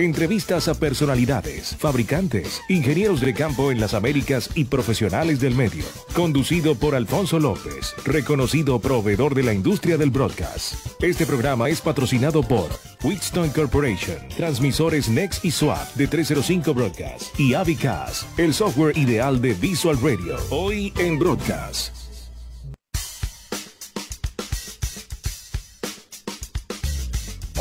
Entrevistas a personalidades, fabricantes, ingenieros de campo en las Américas y profesionales del medio. Conducido por Alfonso López, reconocido proveedor de la industria del broadcast. Este programa es patrocinado por Wheatstone Corporation, transmisores Next y SWAT de 305 Broadcast y Avicas, el software ideal de Visual Radio. Hoy en Broadcast.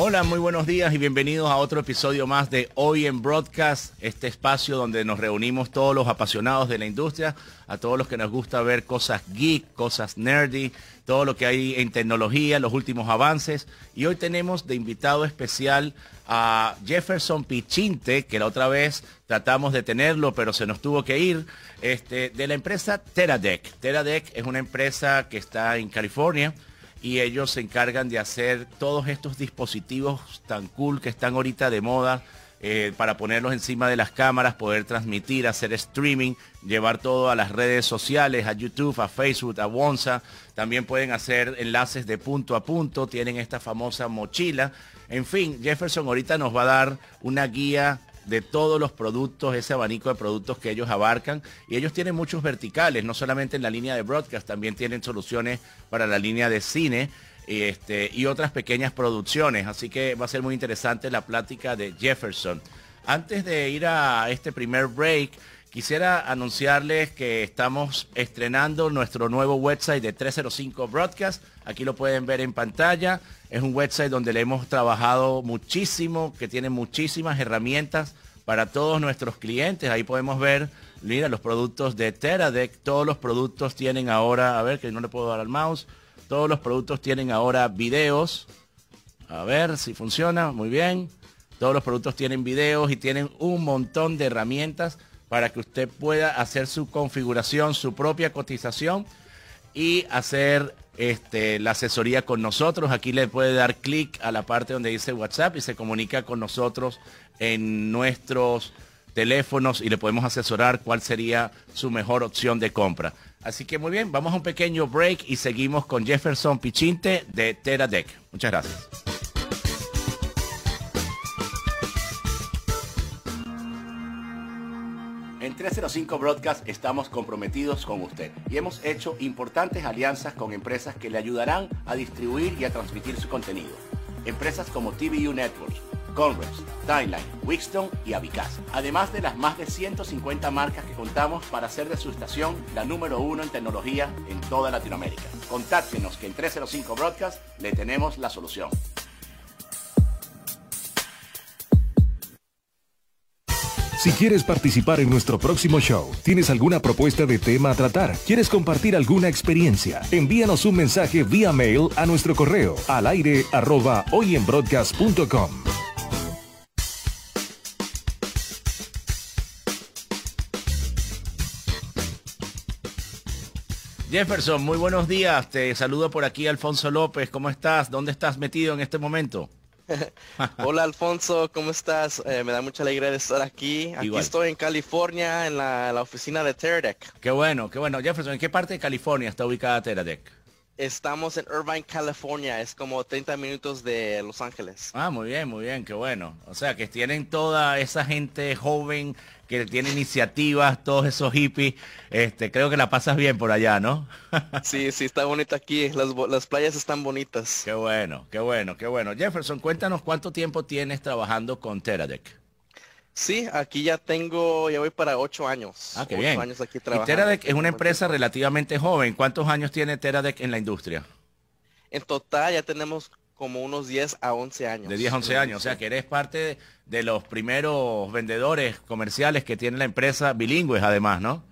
Hola, muy buenos días y bienvenidos a otro episodio más de Hoy en Broadcast, este espacio donde nos reunimos todos los apasionados de la industria, a todos los que nos gusta ver cosas geek, cosas nerdy, todo lo que hay en tecnología, los últimos avances. Y hoy tenemos de invitado especial a Jefferson Pichinte, que la otra vez tratamos de tenerlo, pero se nos tuvo que ir, este, de la empresa Teradek. Teradek es una empresa que está en California y ellos se encargan de hacer todos estos dispositivos tan cool que están ahorita de moda eh, para ponerlos encima de las cámaras, poder transmitir, hacer streaming, llevar todo a las redes sociales, a YouTube, a Facebook, a Wonsa. También pueden hacer enlaces de punto a punto, tienen esta famosa mochila. En fin, Jefferson ahorita nos va a dar una guía de todos los productos, ese abanico de productos que ellos abarcan. Y ellos tienen muchos verticales, no solamente en la línea de broadcast, también tienen soluciones para la línea de cine. Este, y otras pequeñas producciones. Así que va a ser muy interesante la plática de Jefferson. Antes de ir a este primer break, quisiera anunciarles que estamos estrenando nuestro nuevo website de 305 Broadcast. Aquí lo pueden ver en pantalla. Es un website donde le hemos trabajado muchísimo, que tiene muchísimas herramientas para todos nuestros clientes. Ahí podemos ver, mira, los productos de Teradek. Todos los productos tienen ahora, a ver, que no le puedo dar al mouse. Todos los productos tienen ahora videos. A ver si funciona, muy bien. Todos los productos tienen videos y tienen un montón de herramientas para que usted pueda hacer su configuración, su propia cotización y hacer este, la asesoría con nosotros. Aquí le puede dar clic a la parte donde dice WhatsApp y se comunica con nosotros en nuestros teléfonos y le podemos asesorar cuál sería su mejor opción de compra. Así que muy bien, vamos a un pequeño break y seguimos con Jefferson Pichinte de Teradek. Muchas gracias. 305 Broadcast estamos comprometidos con usted y hemos hecho importantes alianzas con empresas que le ayudarán a distribuir y a transmitir su contenido. Empresas como TVU Networks, Converse, Timeline, Wixton y Avicaz. Además de las más de 150 marcas que contamos para hacer de su estación la número uno en tecnología en toda Latinoamérica. Contáctenos que en 305 Broadcast le tenemos la solución. Si quieres participar en nuestro próximo show, tienes alguna propuesta de tema a tratar, quieres compartir alguna experiencia, envíanos un mensaje vía mail a nuestro correo al aire hoyenbroadcast.com. Jefferson, muy buenos días. Te saludo por aquí Alfonso López. ¿Cómo estás? ¿Dónde estás metido en este momento? Hola Alfonso, ¿cómo estás? Eh, me da mucha alegría de estar aquí. Aquí Igual. estoy en California, en la, la oficina de Teradek. Qué bueno, qué bueno. Jefferson, ¿en qué parte de California está ubicada Teradek? Estamos en Irvine, California. Es como 30 minutos de Los Ángeles. Ah, muy bien, muy bien, qué bueno. O sea, que tienen toda esa gente joven que tiene iniciativas, todos esos hippies. Este, creo que la pasas bien por allá, ¿no? Sí, sí, está bonito aquí. Las, las playas están bonitas. qué bueno, qué bueno, qué bueno. Jefferson, cuéntanos cuánto tiempo tienes trabajando con Teradek. Sí, aquí ya tengo, ya voy para ocho años. Ah, qué ocho bien. años aquí Y trabajando. Teradek es una empresa relativamente joven. ¿Cuántos años tiene Teradek en la industria? En total ya tenemos como unos 10 a 11 años. De 10 a 11 años. O sea, que eres parte de los primeros vendedores comerciales que tiene la empresa, bilingües además, ¿no?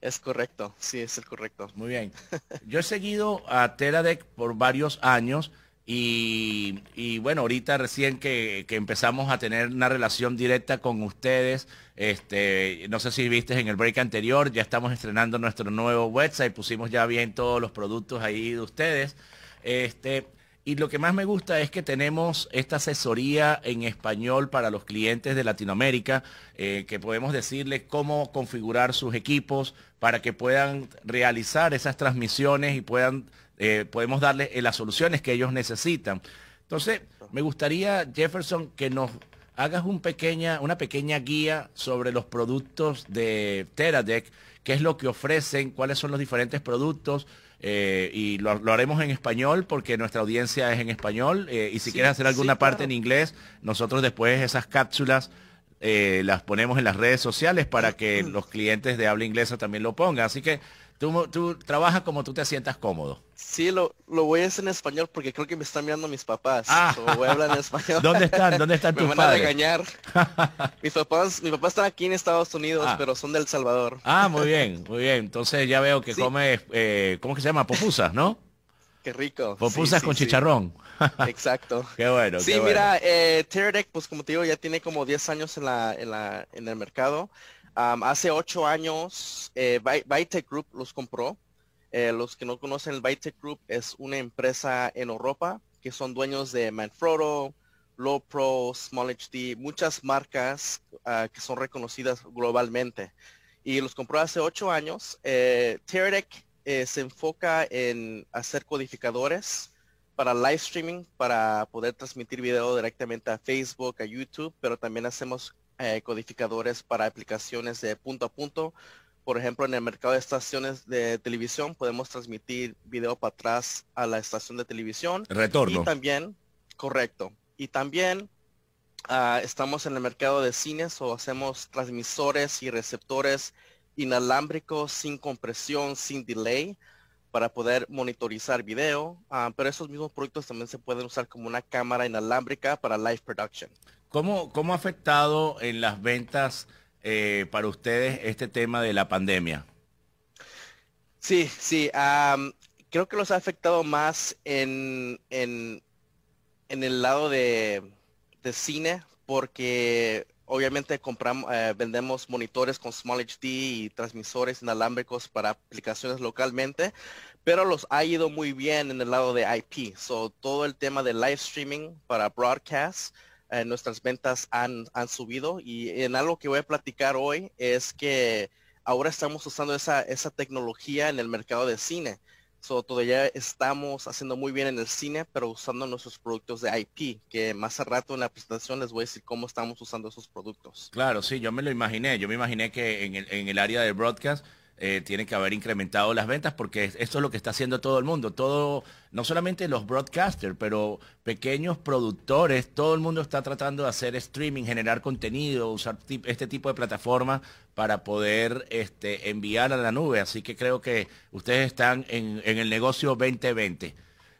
Es correcto, sí, es el correcto. Muy bien. Yo he seguido a Teradek por varios años y, y bueno, ahorita recién que, que empezamos a tener una relación directa con ustedes, este, no sé si viste en el break anterior, ya estamos estrenando nuestro nuevo website, pusimos ya bien todos los productos ahí de ustedes. Este, y lo que más me gusta es que tenemos esta asesoría en español para los clientes de Latinoamérica, eh, que podemos decirles cómo configurar sus equipos para que puedan realizar esas transmisiones y puedan, eh, podemos darles eh, las soluciones que ellos necesitan. Entonces, me gustaría, Jefferson, que nos hagas una pequeña guía sobre los productos de Teradek, qué es lo que ofrecen, cuáles son los diferentes productos, eh, y lo, haremos en español porque nuestra audiencia es en español. Eh, y si quieres hacer alguna parte en inglés, nosotros después esas cápsulas eh, las ponemos en las redes sociales para que los clientes de habla inglesa también lo pongan. Así que tú, tú trabajas como tú te sientas cómodo. Sí, lo, lo voy a hacer en español porque creo que me están mirando mis papás. Ah. voy a hablar en español. ¿Dónde están? ¿Dónde están tus me van a regañar. mis papás, mis papás están aquí en Estados Unidos, ah. pero son del Salvador. Ah, muy bien, muy bien. Entonces ya veo que come, eh, ¿cómo que se llama? Popusas, ¿no? Qué rico. Popusas con chicharrón. Exacto. qué bueno. Sí, mira, eh, pues como te digo, ya tiene como 10 años en, la, en, la, en el mercado. Hace 8 años, eh, Group los compró. Eh, los que no conocen el Bytech Group es una empresa en Europa que son dueños de Manfrotto, Low Pro, Small HD, muchas marcas ah, que son reconocidas globalmente. Y los compró hace 8 años. Eh, eh, se enfoca en hacer codificadores para live streaming, para poder transmitir video directamente a Facebook, a YouTube, pero también hacemos eh, codificadores para aplicaciones de punto a punto. Por ejemplo, en el mercado de estaciones de televisión podemos transmitir video para atrás a la estación de televisión. Retorno. Y también, correcto. Y también ah, estamos en el mercado de cines o hacemos transmisores y receptores inalámbricos sin compresión, sin delay para poder monitorizar video, ah, pero esos mismos productos también se pueden usar como una cámara inalámbrica para live production. ¿Cómo, cómo ha afectado en las ventas eh, para ustedes este tema de la pandemia? Sí, sí, creo que los ha afectado más en, en, en el lado de, de cine, porque obviamente compramos, eh, vendemos monitores con Small HD y transmisores inalámbricos para aplicaciones localmente, pero los ha ido muy bien en el lado de IP. So, todo el tema de live streaming para broadcast, eh, nuestras ventas han, han subido y en algo que voy a platicar hoy es que ahora estamos usando esa, esa tecnología en el mercado de cine. So, todavía estamos haciendo muy bien en el cine, pero usando nuestros productos de IP, que más a rato en la presentación les voy a decir cómo estamos usando esos productos. Claro, sí, yo me lo imaginé. Yo me imaginé que en el, en el área de broadcast eh, tiene que haber incrementado las ventas porque esto es lo que está haciendo todo el mundo. Todo, no solamente los broadcasters, pero pequeños productores, todo el mundo está tratando de hacer streaming, generar contenido, usar este tipo de plataformas para poder este, enviar a la nube. Así que creo que ustedes están en, el negocio 2020.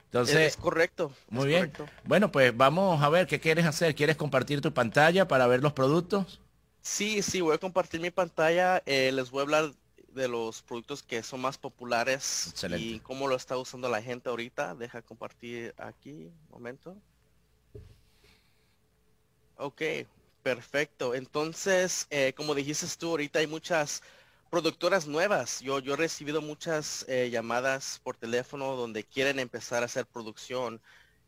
Entonces, es correcto. Muy bien. Bueno, pues vamos a ver qué quieres hacer. ¿Quieres compartir tu pantalla para ver los productos? Sí, sí, voy a compartir mi pantalla. Eh, les voy a hablar de los productos que son más populares y cómo lo está usando la gente ahorita. Deja compartir aquí, un momento. Ok, perfecto. Entonces, eh, como dijiste tú, ahorita hay muchas productoras nuevas. Yo, yo he recibido muchas eh, llamadas por teléfono donde quieren empezar a hacer producción.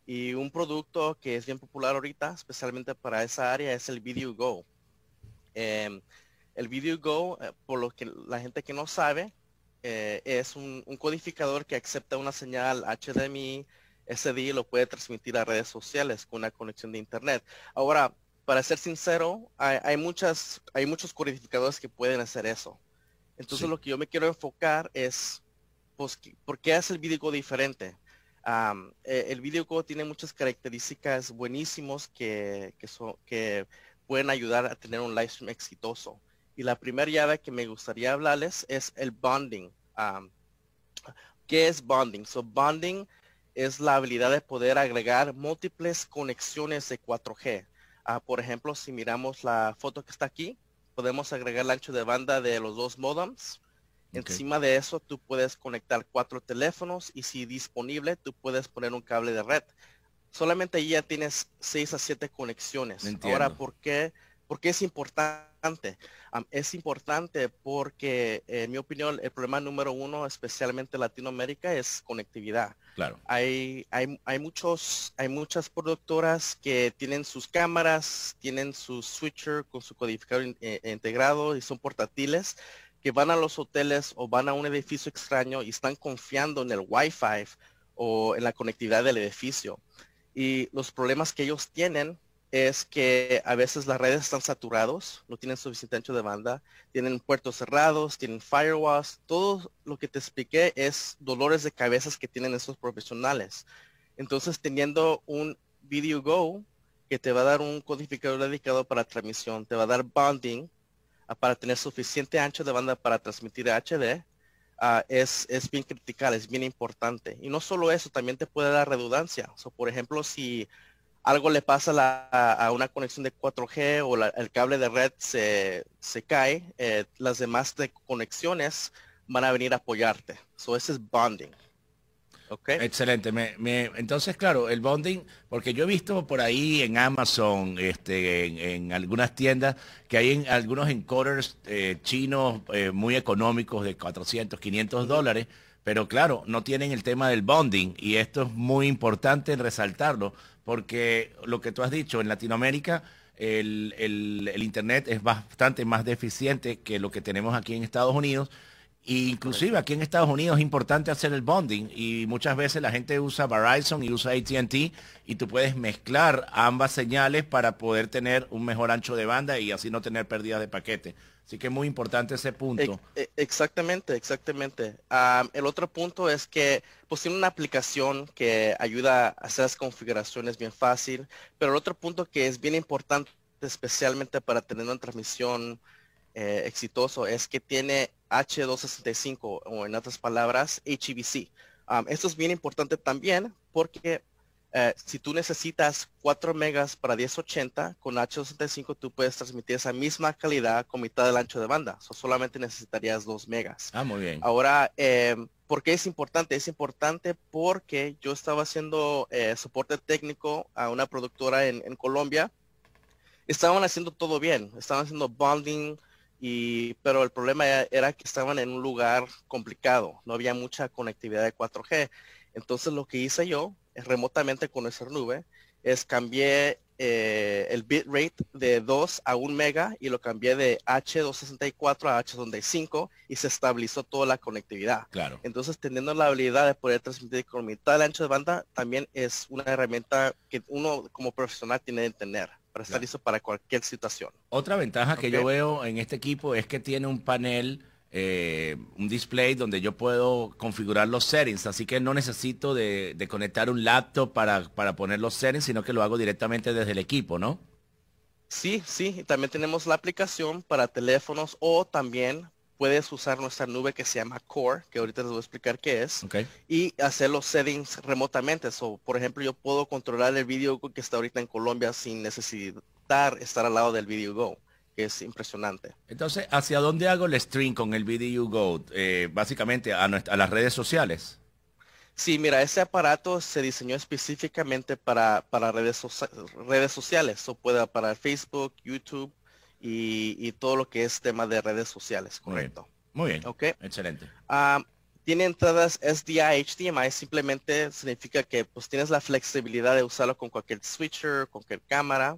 Y un producto que es bien popular ahorita, especialmente para esa área, es el Video Go. Em, el Video Go, eh, por lo que la gente que no sabe, eh, es un, codificador que acepta una señal HDMI, SD y lo puede transmitir a redes sociales con una conexión de internet. Ahora, para ser sincero, hay, muchas, hay muchos codificadores que pueden hacer eso. Entonces lo que yo me quiero enfocar es, pues, ¿por qué es el Video Go diferente? Eh, el Video Go tiene muchas características buenísimos que, son, que pueden ayudar a tener un live stream exitoso. Y la primera llave que me gustaría hablarles es el bonding. ¿Qué es bonding? So bonding es la habilidad de poder agregar múltiples conexiones de 4G. Ah, por ejemplo, si miramos la foto que está aquí, podemos agregar el ancho de banda de los dos modems. Encima de eso, tú puedes conectar cuatro teléfonos y si disponible, tú puedes poner un cable de red. Solamente ahí ya tienes seis a siete conexiones. Ahora, ¿por qué? Porque es importante. Es importante porque, en mi opinión, el problema número uno, especialmente en Latinoamérica, es conectividad. Claro. Hay, hay, hay, muchos, hay muchas productoras que tienen sus cámaras, tienen su switcher con su codificador eh, integrado y son portátiles que van a los hoteles o van a un edificio extraño y están confiando en el Wi-Fi o en la conectividad del edificio. Y los problemas que ellos tienen es que a veces las redes están saturados, no tienen suficiente ancho de banda, tienen puertos cerrados, tienen firewalls, todo lo que te expliqué es dolores de cabezas que tienen esos profesionales. Entonces, teniendo un Video Go que te va a dar un codificador dedicado para transmisión, te va a dar bonding ah, para tener suficiente ancho de banda para transmitir HD, ah, es, es bien critical, es bien importante. Y no solo eso, también te puede dar redundancia. So, por ejemplo, si algo le pasa a, una conexión de 4G o el cable de red se, cae, eh, las demás conexiones van a venir a apoyarte. So, ese es bonding. Okay. Excelente. entonces, claro, el bonding, porque yo he visto por ahí en Amazon, este, en, algunas tiendas, que hay en, algunos encoders eh, chinos eh, muy económicos de 400, 500 dólares, pero claro, no tienen el tema del bonding y esto es muy importante resaltarlo, porque lo que tú has dicho, en Latinoamérica el, el Internet es bastante más deficiente que lo que tenemos aquí en Estados Unidos inclusive aquí en Estados Unidos es importante hacer el bonding y muchas veces la gente usa Verizon y usa ATT y tú puedes mezclar ambas señales para poder tener un mejor ancho de banda y así no tener pérdidas de paquete. Así que es muy importante ese punto. E, exactamente, exactamente. el otro punto es que pues tiene una aplicación que ayuda a hacer las configuraciones bien fácil, pero el otro punto que es bien importante especialmente para tener una transmisión eh, exitoso es que tiene H265 o en otras palabras HEVC. esto es bien importante también porque eh, si tú necesitas 4 megas para 1080 con H265 tú puedes transmitir esa misma calidad con mitad del ancho de banda. solamente necesitarías 2 megas. Ah, muy bien. Ahora, em, ¿por qué es importante? Es importante porque yo estaba haciendo eh, soporte técnico a una productora en, en Colombia. Estaban haciendo todo bien. Estaban haciendo bonding, y, pero el problema era que estaban en un lugar complicado, no había mucha conectividad de 4G. Entonces lo que hice yo remotamente con nuestra nube es cambié eh, el bitrate de 2 a 1 mega y lo cambié de H264 a H265 y se estabilizó toda la conectividad. Claro. Entonces teniendo la habilidad de poder transmitir con mitad del ancho de banda también es una herramienta que uno como profesional tiene que tener para estar listo para cualquier situación. Otra ventaja que yo veo en este equipo es que tiene un panel, eh, un display donde yo puedo configurar los settings, así que no necesito de, conectar un laptop para, para poner los settings, sino que lo hago directamente desde el equipo, ¿no? Sí, sí, también tenemos la aplicación para teléfonos o también puedes usar nuestra nube que se llama Core, que ahorita les voy a explicar qué es, y hacer los settings remotamente. So, por ejemplo, yo puedo controlar el video que está ahorita en Colombia sin necesitar estar al lado del Video Go, es impresionante. Entonces, ¿hacia dónde hago el stream con el Video Go? Eh, básicamente a, a las redes sociales. Sí, mira, ese aparato se diseñó específicamente para, para redes, redes sociales, o puede para Facebook, YouTube, y, todo lo que es tema de redes sociales, correcto. Muy bien. Ok. Excelente. Ah, tiene entradas SDI, HDMI, simplemente significa que pues tienes la flexibilidad de usarlo con cualquier switcher, con cualquier cámara.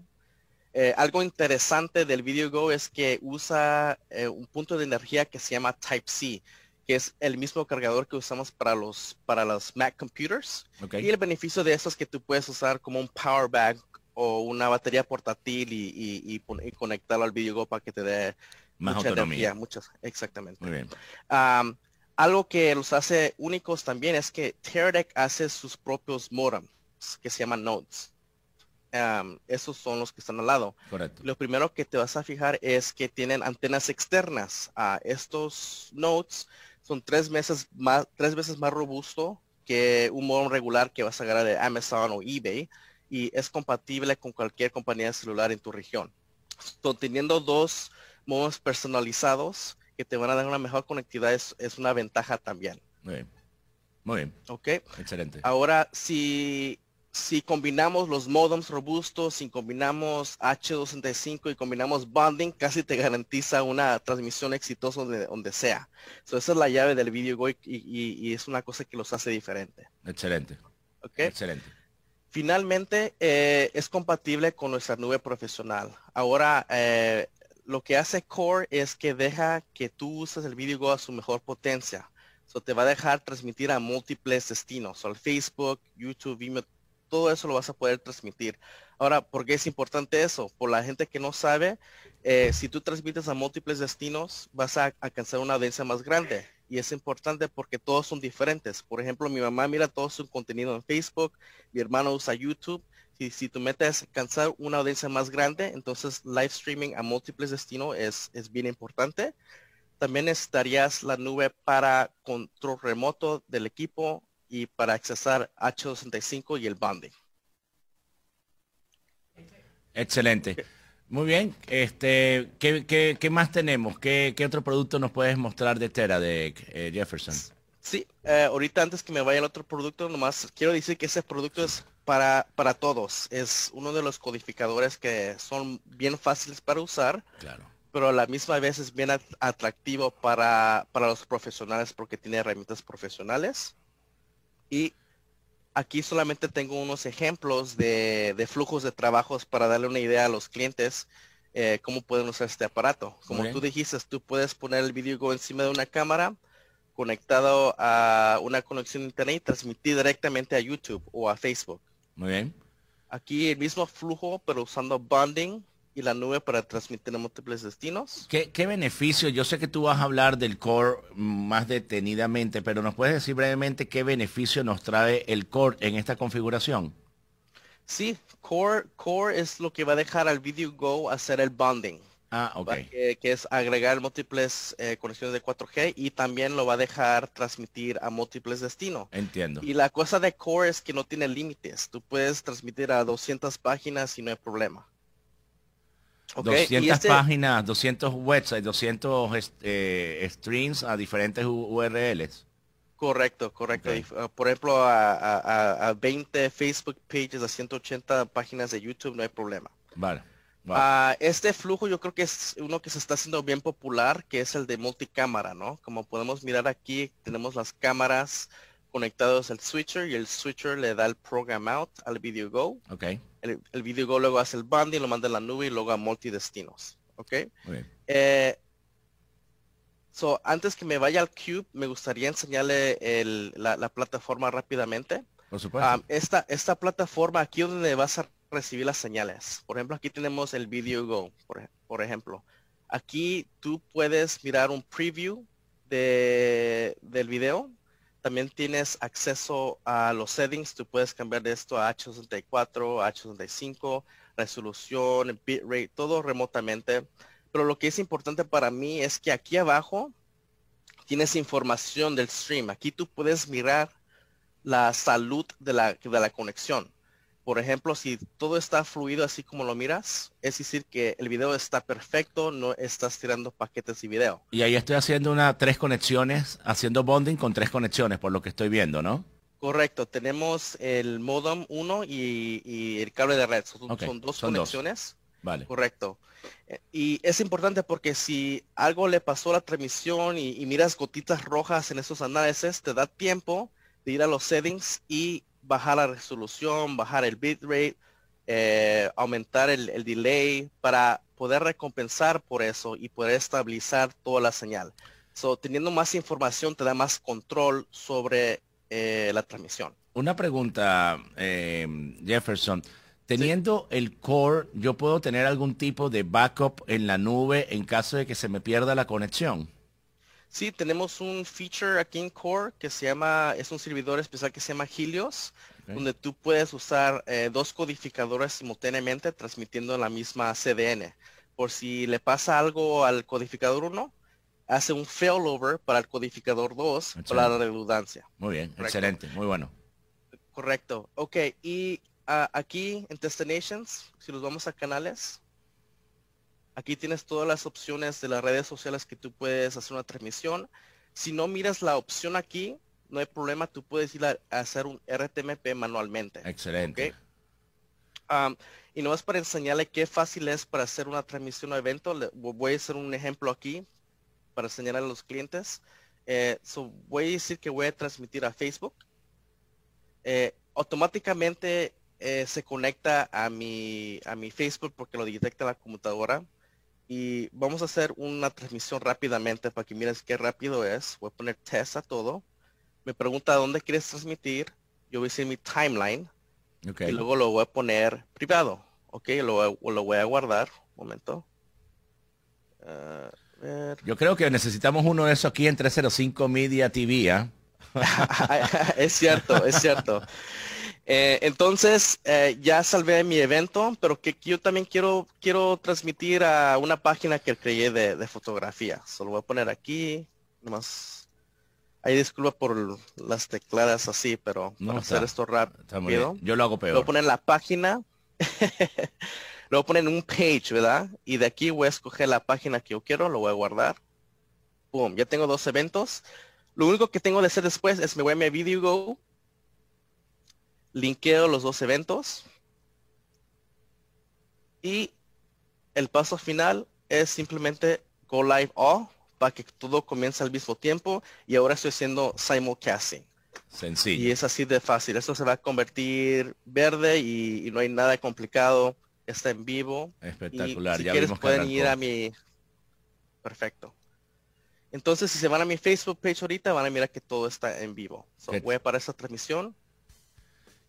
Eh, algo interesante del Video Go es que usa eh, un punto de energía que se llama Type-C, que es el mismo cargador que usamos para los, para los Mac computers. Y el beneficio de eso es que tú puedes usar como un power bank o una batería portátil y, y, conectarlo al video para que te dé más mucha autonomía. muchas, exactamente. Muy bien. algo que los hace únicos también es que Teradek hace sus propios modems que se llaman nodes. Esos son los que están al lado. Correcto. Lo primero que te vas a fijar es que tienen antenas externas. a estos nodes son tres veces más, tres veces más robusto que un modem regular que vas a agarrar de Amazon o eBay y es compatible con cualquier compañía celular en tu región. teniendo dos modos personalizados que te van a dar una mejor conectividad es, una ventaja también. Muy bien. Muy bien. Ok. Excelente. Ahora, si, si combinamos los modems robustos, si combinamos H265 y combinamos bonding, casi te garantiza una transmisión exitosa donde, donde sea. esa es la llave del video y, y, y, es una cosa que los hace diferente. Excelente. Ok. Excelente. Finalmente, eh, es compatible con nuestra nube profesional. Ahora, eh, lo que hace Core es que deja que tú uses el Video a su mejor potencia. So, te va a dejar transmitir a múltiples destinos, al Facebook, YouTube, Vimeo, todo eso lo vas a poder transmitir. Ahora, ¿por qué es importante eso? Por la gente que no sabe, eh, si tú transmites a múltiples destinos, vas a alcanzar una audiencia más grande. Y es importante porque todos son diferentes. Por ejemplo, mi mamá mira todo su contenido en Facebook, mi hermano usa YouTube. Si, si tú metes alcanzar una audiencia más grande, entonces live streaming a múltiples destinos es, es bien importante. También necesitarías la nube para control remoto del equipo y para accesar H265 y el bonding. Excelente. Muy bien. Este, ¿qué, más tenemos? ¿Qué, otro producto nos puedes mostrar de Tera, de eh, Jefferson? Sí, eh, ahorita antes que me vaya el otro producto, nomás quiero decir que ese producto es para, para todos. Es uno de los codificadores que son bien fáciles para usar. Claro. Pero a la misma vez es bien atractivo para, para los profesionales porque tiene herramientas profesionales. Y aquí solamente tengo unos ejemplos de, flujos de trabajos para darle una idea a los clientes eh, cómo pueden usar este aparato. Como tú dijiste, tú puedes poner el video encima de una cámara conectado a una conexión a internet y transmitir directamente a YouTube o a Facebook. Muy bien. Aquí el mismo flujo, pero usando bonding y la nube para transmitir a múltiples destinos. ¿Qué, ¿Qué, beneficio? Yo sé que tú vas a hablar del core más detenidamente, pero ¿nos puedes decir brevemente qué beneficio nos trae el core en esta configuración? Sí, core, core es lo que va a dejar al Video Go hacer el bonding. Ah, ok. Que, es agregar múltiples eh, conexiones de 4G y también lo va a dejar transmitir a múltiples destinos. Entiendo. Y la cosa de Core es que no tiene límites. Tú puedes transmitir a 200 páginas y no hay problema. 200 este páginas, 200 websites, 200 este, streams a diferentes URLs. Correcto, correcto. Uh, por ejemplo, a, 20 Facebook pages, a 180 páginas de YouTube, no hay problema. Vale. Uh, este flujo yo creo que es uno que se está haciendo bien popular, que es el de multicámara, ¿no? Como podemos mirar aquí, tenemos las cámaras conectados al switcher y el switcher le da el program out al video go. Okay el, el video go luego hace el bundle, lo manda a la nube y luego a multidestinos. ¿Ok? Eh, so, antes que me vaya al Cube, me gustaría enseñarle la, plataforma rápidamente. Por supuesto. Um, esta, esta plataforma aquí es donde vas a recibir las señales. Por ejemplo, aquí tenemos el Video Go, por, por ejemplo. Aquí tú puedes mirar un preview de, del video también tienes acceso a los settings. Tú puedes cambiar de esto a H64, H65, resolución, bitrate, todo remotamente. Pero lo que es importante para mí es que aquí abajo tienes información del stream. Aquí tú puedes mirar la salud de la, de la conexión. Por ejemplo, si todo está fluido así como lo miras, es decir que el video está perfecto, no estás tirando paquetes y video. Y ahí estoy haciendo una tres conexiones, haciendo bonding con tres conexiones, por lo que estoy viendo, ¿no? Correcto, tenemos el modem 1 y, el cable de red. Son, dos conexiones. Vale. Correcto. Eh, y es importante porque si algo le pasó a la transmisión y, y miras gotitas rojas en esos análisis, te da tiempo de ir a los settings y bajar la resolución, bajar el bitrate, eh, aumentar el, delay para poder recompensar por eso y poder estabilizar toda la señal. So, teniendo más información te da más control sobre eh, la transmisión. Una pregunta, eh, Jefferson. Teniendo el core, ¿yo puedo tener algún tipo de backup en la nube en caso de que se me pierda la conexión? Sí, tenemos un feature aquí en Core que se llama, es un servidor especial que se llama Helios, donde tú puedes usar eh, dos codificadores simultáneamente transmitiendo la misma CDN. Por si le pasa algo al codificador 1, hace un failover para el codificador 2 para la redundancia. Muy bien, excelente, muy bueno. Correcto. Ok, y ah, aquí en Destinations, si nos vamos a canales, Aquí tienes todas las opciones de las redes sociales que tú puedes hacer una transmisión. Si no miras la opción aquí, no hay problema, tú puedes ir a, hacer un RTMP manualmente. Excelente. y no es para enseñarle qué fácil es para hacer una transmisión o evento. voy a hacer un ejemplo aquí para enseñar a los clientes. Eh, voy a decir que voy a transmitir a Facebook. Eh, automáticamente eh, se conecta a mi, a mi Facebook porque lo detecta la computadora y vamos a hacer una transmisión rápidamente para que mires qué rápido es. Voy a poner test a todo. Me pregunta dónde quieres transmitir. Yo voy a decir mi timeline. Y luego lo voy a poner privado. Ok, lo, lo voy a guardar. Un momento. Yo creo que necesitamos uno de esos aquí en 305 Media TV. ¿ah? es cierto, es cierto. Eh, entonces, eh, ya salvé mi evento, pero que yo también quiero, quiero transmitir a una página que creé de, fotografía. Solo voy a poner aquí, nomás. Ahí disculpa por las tecladas así, pero no, para hacer esto rápido. Yo lo hago peor. Lo voy a poner en la página. lo voy a poner en un page, ¿verdad? Y de aquí voy a escoger la página que yo quiero, lo voy a guardar. Boom, ya tengo dos eventos. Lo único que tengo de hacer después es me voy a mi video linkeo los dos eventos y el paso final es simplemente go live all para que todo comience al mismo tiempo y ahora estoy haciendo simulcasting. Sencillo. Y es así de fácil. Esto se va a convertir verde y, no hay nada complicado. Está en vivo. Espectacular. si quieres pueden ir a mi... Perfecto. Entonces, si se van a mi Facebook page ahorita, van a mirar que todo está en vivo. voy a parar esta transmisión.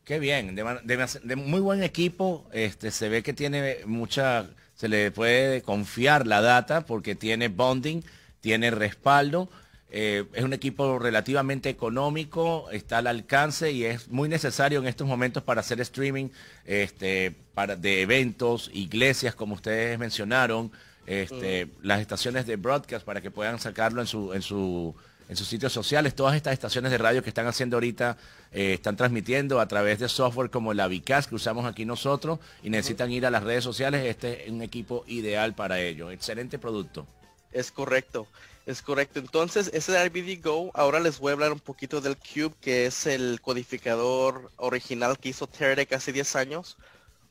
Qué bien, de, muy buen equipo. Este, se ve que tiene mucha, se le puede confiar la data porque tiene bonding, tiene respaldo. Eh, es un equipo relativamente económico, está al alcance y es muy necesario en estos momentos para hacer streaming este, para, de eventos, iglesias, como ustedes mencionaron, este, mm. las estaciones de broadcast para que puedan sacarlo en su, en su en sus sitios sociales. Todas estas estaciones de radio que están haciendo ahorita eh, están transmitiendo a través de software como la Vicas que usamos aquí nosotros y necesitan ir a las redes sociales. Este es un equipo ideal para ello. Excelente producto. Es correcto. Es correcto. Entonces, ese RBD Go, ahora les voy a hablar un poquito del Cube, que es el codificador original que hizo Teradek hace 10 años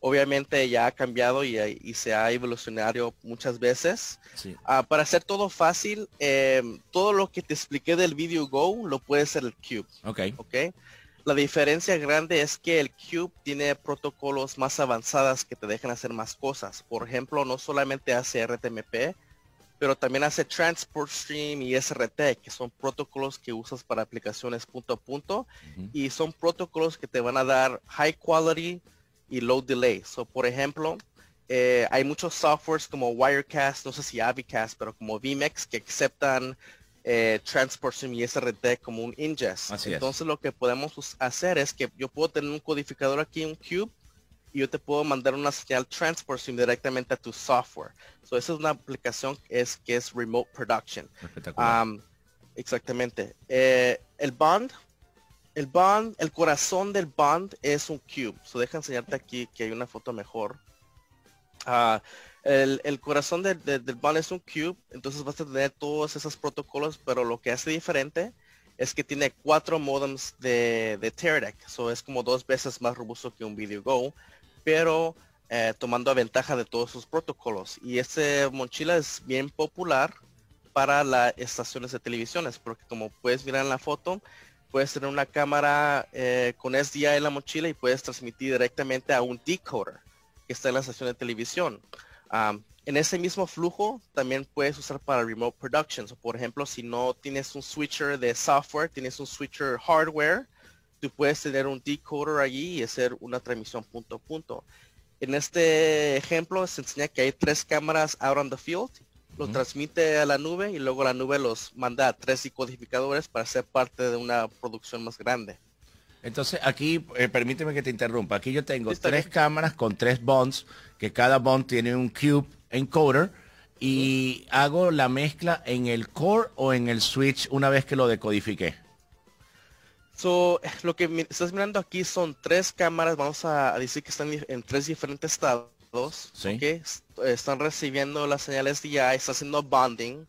obviamente ya ha cambiado y, se ha evolucionado muchas veces. Ah, para hacer todo fácil, em, todo lo que te expliqué del video Go lo puede hacer el Cube. Okay. Okay. La diferencia grande es que el Cube tiene protocolos más avanzados que te dejan hacer más cosas. Por ejemplo, no solamente hace RTMP, pero también hace Transport Stream y SRT, que son protocolos que usas para aplicaciones punto a punto. Y son protocolos que te van a dar high quality, y low delay. So, por ejemplo, eh, hay muchos softwares como Wirecast, no sé si Avicast, pero como VMX que aceptan eh, y SRT como un ingest. Entonces lo que podemos hacer es que yo puedo tener un codificador aquí, un cube, y yo te puedo mandar una señal Transport directamente a tu software. So, esa es una aplicación que es, que es Remote Production. Um, exactamente. Eh, el Bond el bond, el corazón del bond es un cube. So deja enseñarte aquí que hay una foto mejor. Ah, el, corazón del bond es un cube, entonces vas a tener todos esos protocolos, pero lo que hace diferente es que tiene cuatro modems de, de Teradek. So es como dos veces más robusto que un Video Go, pero eh, tomando ventaja de todos sus protocolos. Y este mochila es bien popular para las estaciones de televisiones, porque como puedes mirar en la foto, puedes tener una cámara eh, con SDI en la mochila y puedes transmitir directamente a un decoder que está en la estación de televisión. en ese mismo flujo también puedes usar para remote productions. por ejemplo, si no tienes un switcher de software, tienes un switcher hardware, tú puedes tener un decoder allí y hacer una transmisión punto a punto. En este ejemplo se enseña que hay tres cámaras out on the field lo transmite a la nube y luego la nube los manda a tres decodificadores para ser parte de una producción más grande. Entonces aquí, eh, permíteme que te interrumpa, aquí yo tengo tres cámaras con tres bonds, que cada bond tiene un cube encoder y hago la mezcla en el core o en el switch una vez que lo decodifique. So, lo que estás mirando aquí son tres cámaras, vamos a decir que están en tres diferentes estados que están recibiendo las señales DI, está haciendo bonding.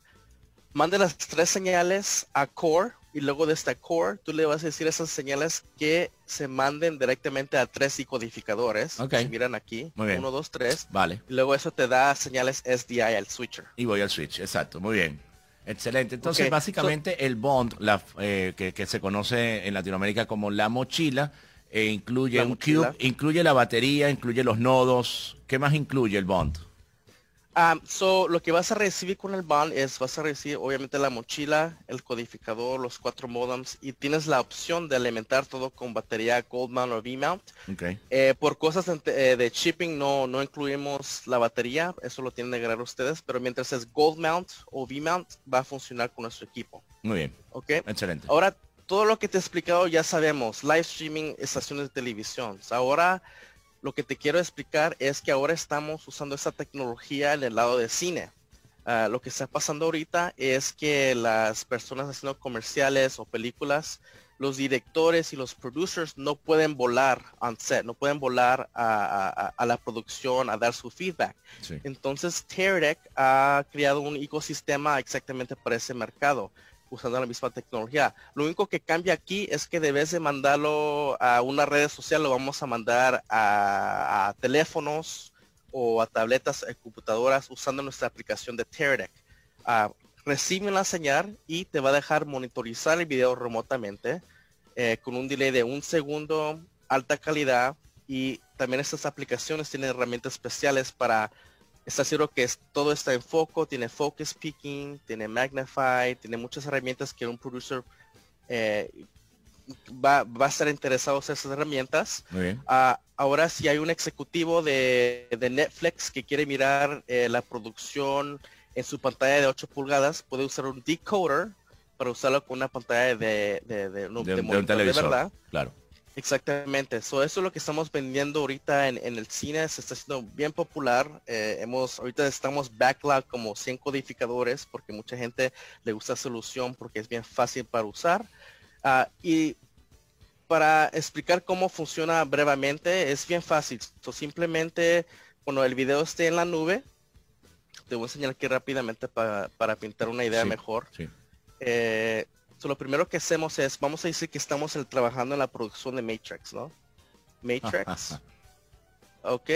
Mande las tres señales a core y luego de esta core tú le vas a decir esas señales que se manden directamente a tres decodificadores. Okay. miran aquí, uno, dos, tres. Vale. Y luego eso te da señales SDI al switcher. Y voy al switch, exacto, muy bien. Excelente. Entonces, básicamente el bond, la, eh, que, que, se conoce en Latinoamérica como la mochila, e incluye un cube, incluye la batería, incluye los nodos. ¿Qué más incluye el bond? Um, so, lo que vas a recibir con el bond es, vas a recibir obviamente la mochila, el codificador, los cuatro modems y tienes la opción de alimentar todo con batería Gold Mount o V-Mount. Okay. Eh, por cosas de, eh, de, shipping no, no incluimos la batería, eso lo tienen que agregar ustedes, pero mientras es Gold Mount o V-Mount va a funcionar con nuestro equipo. Muy bien. Ok. Excelente. Ahora, todo lo que te he explicado ya sabemos, live streaming, estaciones de televisión. Ahora lo que te quiero explicar es que ahora estamos usando esa tecnología en el lado de cine. Uh, lo que está pasando ahorita es que las personas haciendo comerciales o películas, los directores y los producers no pueden volar on set, no pueden volar a, a, a la producción a dar su feedback. Sí. Entonces, Teradek ha creado un ecosistema exactamente para ese mercado usando la misma tecnología. Lo único que cambia aquí es que debes de mandarlo a una red social, lo vamos a mandar a, teléfonos o a tabletas, a computadoras usando nuestra aplicación de Teradek. Uh, recibe la señal y te va a dejar monitorizar el video remotamente eh, con un delay de un segundo, alta calidad y también estas aplicaciones tienen herramientas especiales para está seguro que es, todo está en foco, tiene focus picking, tiene magnify, tiene muchas herramientas que un producer eh, va, va, a estar interesado en esas herramientas. Uh, ahora si hay un ejecutivo de, de Netflix que quiere mirar eh, la producción en su pantalla de 8 pulgadas, puede usar un decoder para usarlo con una pantalla de, de, de, de, de un televisor, verdad. Claro. Exactamente, so, eso es lo que estamos vendiendo ahorita en, en el cine, se está haciendo bien popular, eh, hemos, ahorita estamos backlog como 100 codificadores porque mucha gente le gusta solución porque es bien fácil para usar. Uh, y para explicar cómo funciona brevemente, es bien fácil, so, simplemente cuando el video esté en la nube, te voy a enseñar aquí rápidamente para, para pintar una idea sí, mejor. Sí. Eh, So, lo primero que hacemos es, vamos a decir que estamos trabajando en la producción de Matrix, ¿no? Matrix. ok.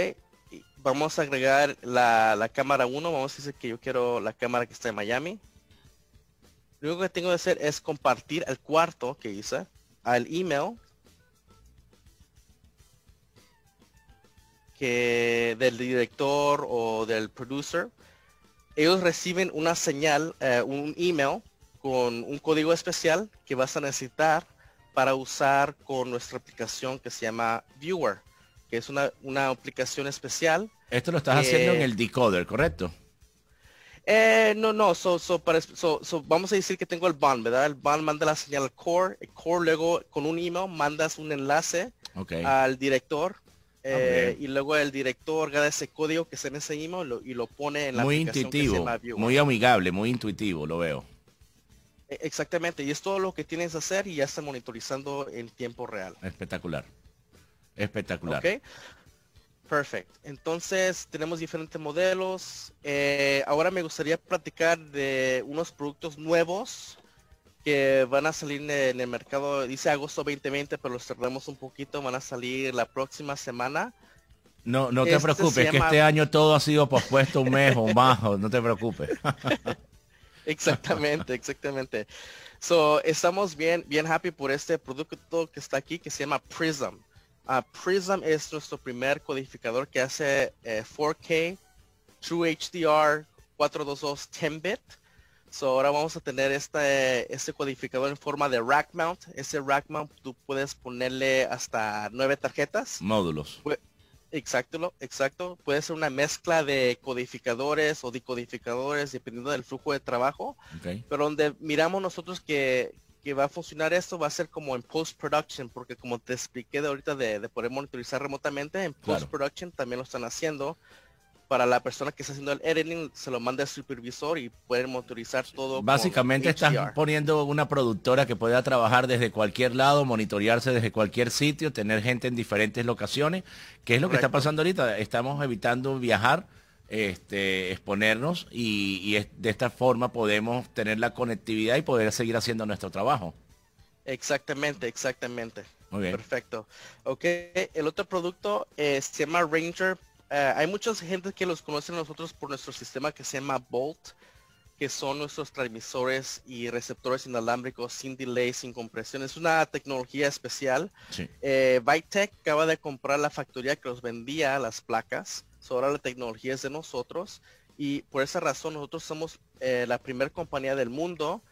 Y vamos a agregar la, la cámara 1. Vamos a decir que yo quiero la cámara que está en Miami. Lo único que tengo que hacer es compartir el cuarto que hice al email que del director o del producer. Ellos reciben una señal, eh, un email con un código especial que vas a necesitar para usar con nuestra aplicación que se llama Viewer, que es una, una aplicación especial. Esto lo estás eh, haciendo en el decoder, ¿correcto? Eh, no, no, so, so, para, so, vamos a decir que tengo el bond, ¿verdad? El bond manda la señal al core, el core luego con un email mandas un enlace okay. al director eh, okay. y luego el director gana ese código que está en ese email lo, y lo pone en la muy aplicación intuitivo, que se llama Viewer. muy amigable, muy intuitivo, lo veo. Exactamente, y es todo lo que tienes que hacer y ya está monitorizando en tiempo real. Espectacular. Espectacular. Perfecto. Entonces tenemos diferentes modelos. Eh, ahora me gustaría platicar de unos productos nuevos que van a salir en el mercado, dice agosto 2020, pero los tardamos un poquito, van a salir la próxima semana. No, no te Este preocupes, que este año todo ha sido pospuesto un mes o más, no te preocupes. Exactamente, exactamente. So, estamos bien, bien happy por este producto que está aquí que se llama Prism. Ah, Prism es nuestro primer codificador que hace eh, 4K, True HDR, 422 10-bit. So, ahora vamos a tener este, este codificador en forma de rack mount. Ese rack mount tú puedes ponerle hasta nueve tarjetas. Módulos. Exacto, exacto. Puede ser una mezcla de codificadores o decodificadores dependiendo del flujo de trabajo. Pero donde miramos nosotros que, que va a funcionar esto va a ser como en post-production, porque como te expliqué de ahorita de, de poder monitorizar remotamente, en Claro. post-production también lo están haciendo. Para la persona que está haciendo el editing, se lo manda al supervisor y pueden monitorizar todo. Básicamente estás HDR. poniendo una productora que pueda trabajar desde cualquier lado, monitorearse desde cualquier sitio, tener gente en diferentes locaciones, que es lo que está pasando ahorita. Estamos evitando viajar, este, exponernos y, y es- de esta forma podemos tener la conectividad y poder seguir haciendo nuestro trabajo. Exactamente, exactamente. Muy bien. Perfecto. Ok, el otro producto eh, se llama Ranger. Eh, hay mucha gente que los conocen a nosotros por nuestro sistema que se llama Bolt, que son nuestros transmisores y receptores inalámbricos sin delay, sin compresión. Es una tecnología especial. Sí. Eh, acaba de comprar la factoría que los vendía las placas. So, ahora la tecnología es de nosotros Y por esa razón nosotros somos eh, la primera compañía del mundo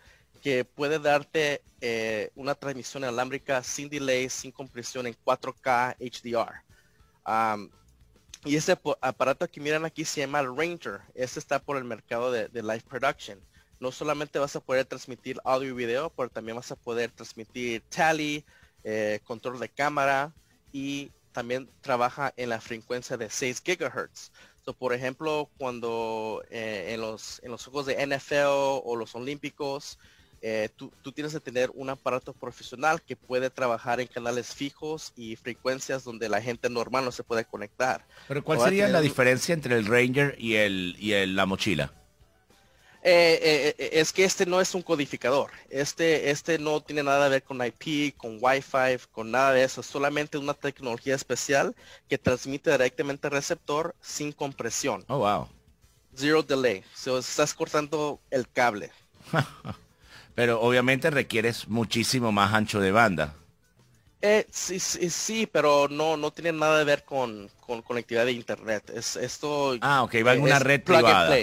que puede darte eh, una transmisión alámbrica sin delay, sin compresión en 4K HDR. Y ese aparato que miran aquí se llama Ranger. Este está por el mercado de, live production. No solamente vas a poder transmitir audio y video, pero también vas a poder transmitir tally, eh, control de cámara y también trabaja en la frecuencia de 6 GHz. So, por ejemplo, cuando eh, en, los, en los juegos de NFL o los olímpicos, eh, tú, tienes que tener un aparato profesional que puede trabajar en canales fijos y frecuencias donde la gente normal no se puede conectar. Pero ¿cuál sería la diferencia entre el Ranger y, el, y la mochila? Eh, eh, es que este no es un codificador. Este, este no tiene nada que ver con IP, con Wi-Fi, con nada de eso. solamente una tecnología especial que transmite directamente al receptor sin compresión. Oh, wow. Zero delay. So, estás cortando el cable. pero obviamente requieres muchísimo más ancho de banda. Eh, sí, sí, sí, pero no, no tiene nada que ver con, conectividad de internet. Es esto. Ah, ok, va en una red privada.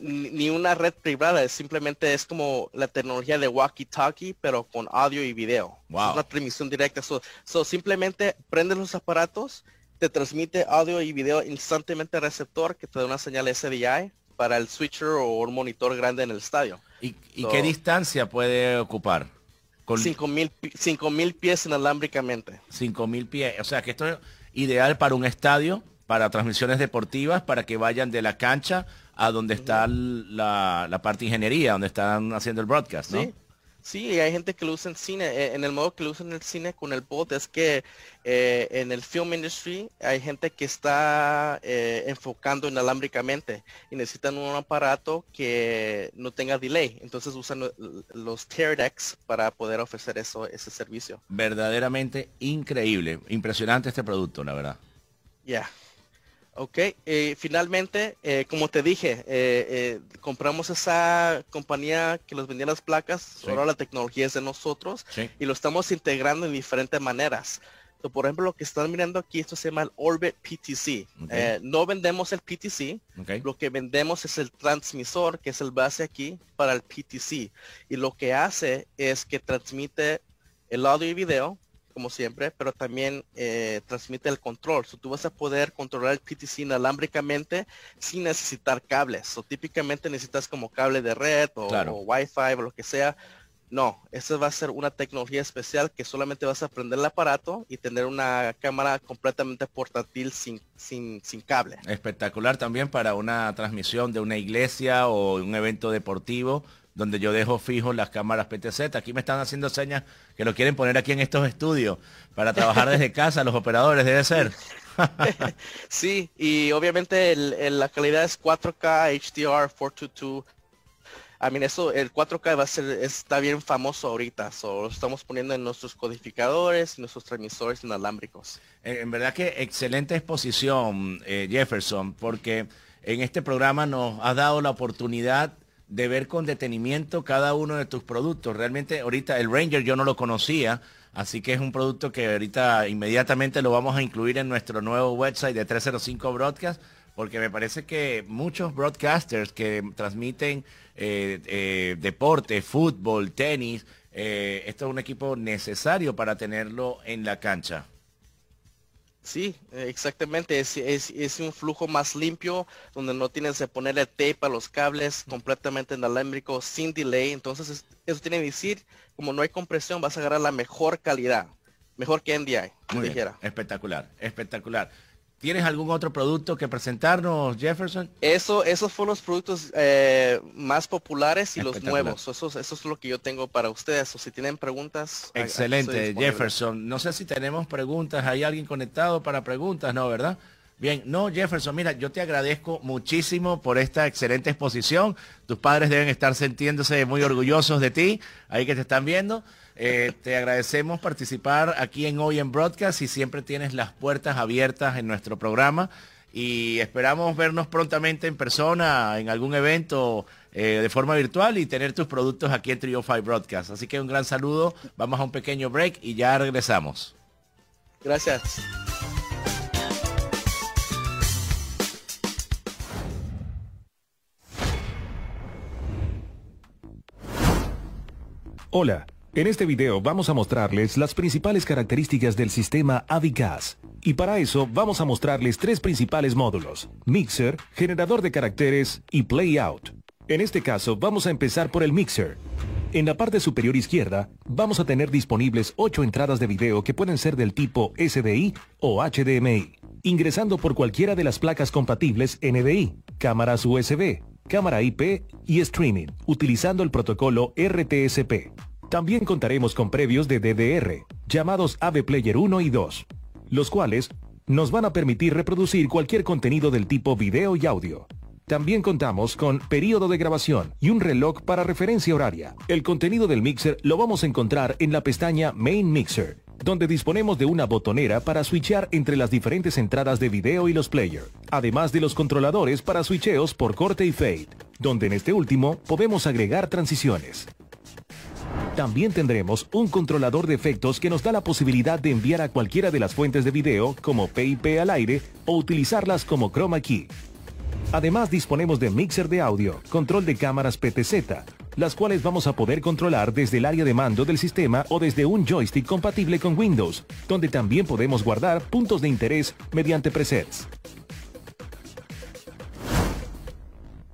Ni una red privada, es simplemente es como la tecnología de walkie-talkie, pero con audio y video. Wow. Es una transmisión directa. So, simplemente prendes los aparatos, te transmite audio y video instantáneamente al receptor que te da una señal SDI para el switcher o un monitor grande en el estadio. ¿Y, qué distancia puede ocupar? Con... 5.000 mil pies inalámbricamente. 5.000 pies. O sea que esto es ideal para un estadio, para transmisiones deportivas, para que vayan de la cancha a donde está la, la, parte de ingeniería, donde están haciendo el broadcast, ¿no? Sí, hay gente que lo usa en cine. Eh, en el modo que lo usa en el cine con el bot es que eh, en el film industry hay gente que está eh, enfocando inalámbricamente y necesitan un aparato que no tenga delay. Entonces usan los tear decks para poder ofrecer eso, ese servicio. Verdaderamente increíble, impresionante este producto, la verdad. Ya. Ok, eh, finalmente, eh, como te dije, eh, compramos esa compañía que nos vendía las placas, ahora la tecnología es de nosotros y lo estamos integrando en diferentes maneras. por ejemplo, lo que están mirando aquí, esto se llama el Orbit PTC. no vendemos el PTC, lo que vendemos es el transmisor, que es el base aquí, para el PTC. Y lo que hace es que transmite el audio y video como siempre, pero también eh, transmite el control. So, tú vas a poder controlar el PTC inalámbricamente sin necesitar cables. O típicamente necesitas como cable de red o, Wi-Fi o lo que sea. No, esa va a ser una tecnología especial que solamente vas a prender el aparato y tener una cámara completamente portátil sin, sin, sin cable. Espectacular también para una transmisión de una iglesia o un evento deportivo donde yo dejo fijo las cámaras PTZ. Aquí me están haciendo señas que lo quieren poner aquí en estos estudios para trabajar desde casa, los operadores, debe ser. sí, y obviamente la calidad es 4K HDR 422. A mí eso, el 4K va a ser, está bien famoso ahorita, so, lo estamos poniendo en nuestros codificadores nuestros transmisores inalámbricos. Eh, en verdad que excelente exposición, eh, Jefferson, porque en este programa nos ha dado la oportunidad de ver con detenimiento cada uno de tus productos. Realmente ahorita el Ranger yo no lo conocía, así que es un producto que ahorita inmediatamente lo vamos a incluir en nuestro nuevo website de 305 Broadcast, porque me parece que muchos broadcasters que transmiten eh, eh, deporte, fútbol, tenis, eh, esto es un equipo necesario para tenerlo en la cancha. Sí, exactamente. Es, es, un flujo más limpio donde no tienes que ponerle tape a los cables completamente inalámbrico sin delay. Entonces eso tiene que decir, como no hay compresión, vas a agarrar la mejor calidad. Mejor que NDI, Muy dijera. Espectacular, espectacular. ¿Tienes algún otro producto que presentarnos, Jefferson? Eso, esos fueron los productos eh, más populares y los nuevos. Eso, eso es lo que yo tengo para ustedes. O si tienen preguntas. Excelente, Jefferson. No sé si tenemos preguntas. ¿Hay alguien conectado para preguntas? No, ¿verdad? Bien, no, Jefferson, mira, yo te agradezco muchísimo por esta excelente exposición. Tus padres deben estar sintiéndose muy orgullosos de ti, ahí que te están viendo. Eh, te agradecemos participar aquí en Hoy en Broadcast y siempre tienes las puertas abiertas en nuestro programa y esperamos vernos prontamente en persona, en algún evento eh, de forma virtual y tener tus productos aquí en Trio 5 Broadcast. Así que un gran saludo, vamos a un pequeño break y ya regresamos. Gracias. Hola en este video vamos a mostrarles las principales características del sistema Avicas. Y para eso vamos a mostrarles tres principales módulos, Mixer, generador de caracteres y Playout. En este caso vamos a empezar por el Mixer. En la parte superior izquierda vamos a tener disponibles 8 entradas de video que pueden ser del tipo SDI o HDMI, ingresando por cualquiera de las placas compatibles NDI, cámaras USB, cámara IP y streaming, utilizando el protocolo RTSP. También contaremos con previos de DDR, llamados AV Player 1 y 2, los cuales nos van a permitir reproducir cualquier contenido del tipo video y audio. También contamos con periodo de grabación y un reloj para referencia horaria. El contenido del mixer lo vamos a encontrar en la pestaña Main Mixer, donde disponemos de una botonera para switchear entre las diferentes entradas de video y los players, además de los controladores para switcheos por corte y fade, donde en este último podemos agregar transiciones. También tendremos un controlador de efectos que nos da la posibilidad de enviar a cualquiera de las fuentes de video como PIP al aire o utilizarlas como chroma key. Además disponemos de mixer de audio, control de cámaras PTZ, las cuales vamos a poder controlar desde el área de mando del sistema o desde un joystick compatible con Windows, donde también podemos guardar puntos de interés mediante presets.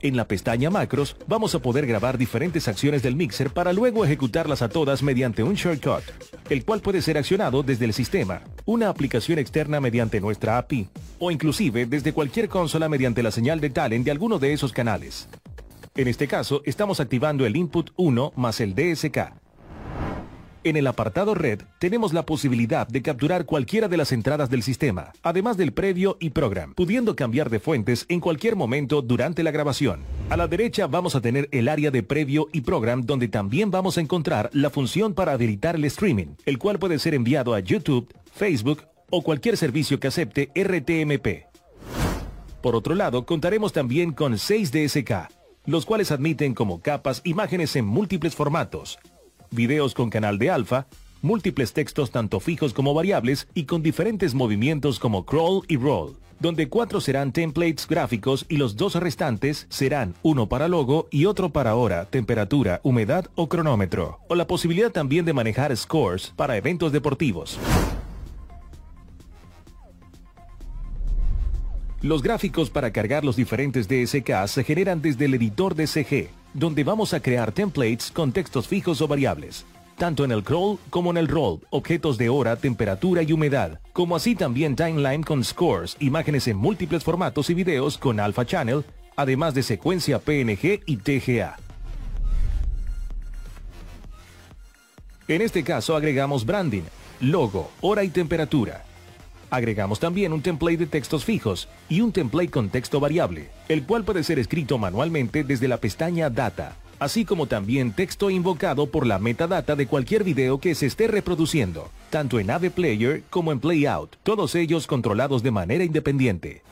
En la pestaña Macros vamos a poder grabar diferentes acciones del mixer para luego ejecutarlas a todas mediante un shortcut, el cual puede ser accionado desde el sistema, una aplicación externa mediante nuestra API, o inclusive desde cualquier consola mediante la señal de talent de alguno de esos canales. En este caso, estamos activando el input 1 más el DSK, en el apartado Red tenemos la posibilidad de capturar cualquiera de las entradas del sistema, además del previo y program, pudiendo cambiar de fuentes en cualquier momento durante la grabación. A la derecha vamos a tener el área de previo y program donde también vamos a encontrar la función para habilitar el streaming, el cual puede ser enviado a YouTube, Facebook o cualquier servicio que acepte RTMP. Por otro lado, contaremos también con 6 DSK, los cuales admiten como capas imágenes en múltiples formatos, videos con canal de alfa, múltiples textos tanto fijos como variables y con diferentes movimientos como crawl y roll, donde cuatro serán templates gráficos y los dos restantes serán uno para logo y otro para hora, temperatura, humedad o cronómetro, o la posibilidad también de manejar scores para eventos deportivos. Los gráficos para cargar los diferentes DSK se generan desde el editor de CG, donde vamos a crear templates con textos fijos o variables, tanto en el crawl como en el roll, objetos de hora, temperatura y humedad, como así también timeline con scores, imágenes en múltiples formatos y videos con alpha channel, además de secuencia PNG y TGA. En este caso agregamos branding, logo, hora y temperatura. Agregamos también un template de textos fijos y un template con texto variable, el cual puede ser escrito manualmente desde la pestaña Data, así como también texto invocado por la metadata de cualquier video que se esté reproduciendo, tanto en AV Player como en Playout, todos ellos controlados de manera independiente.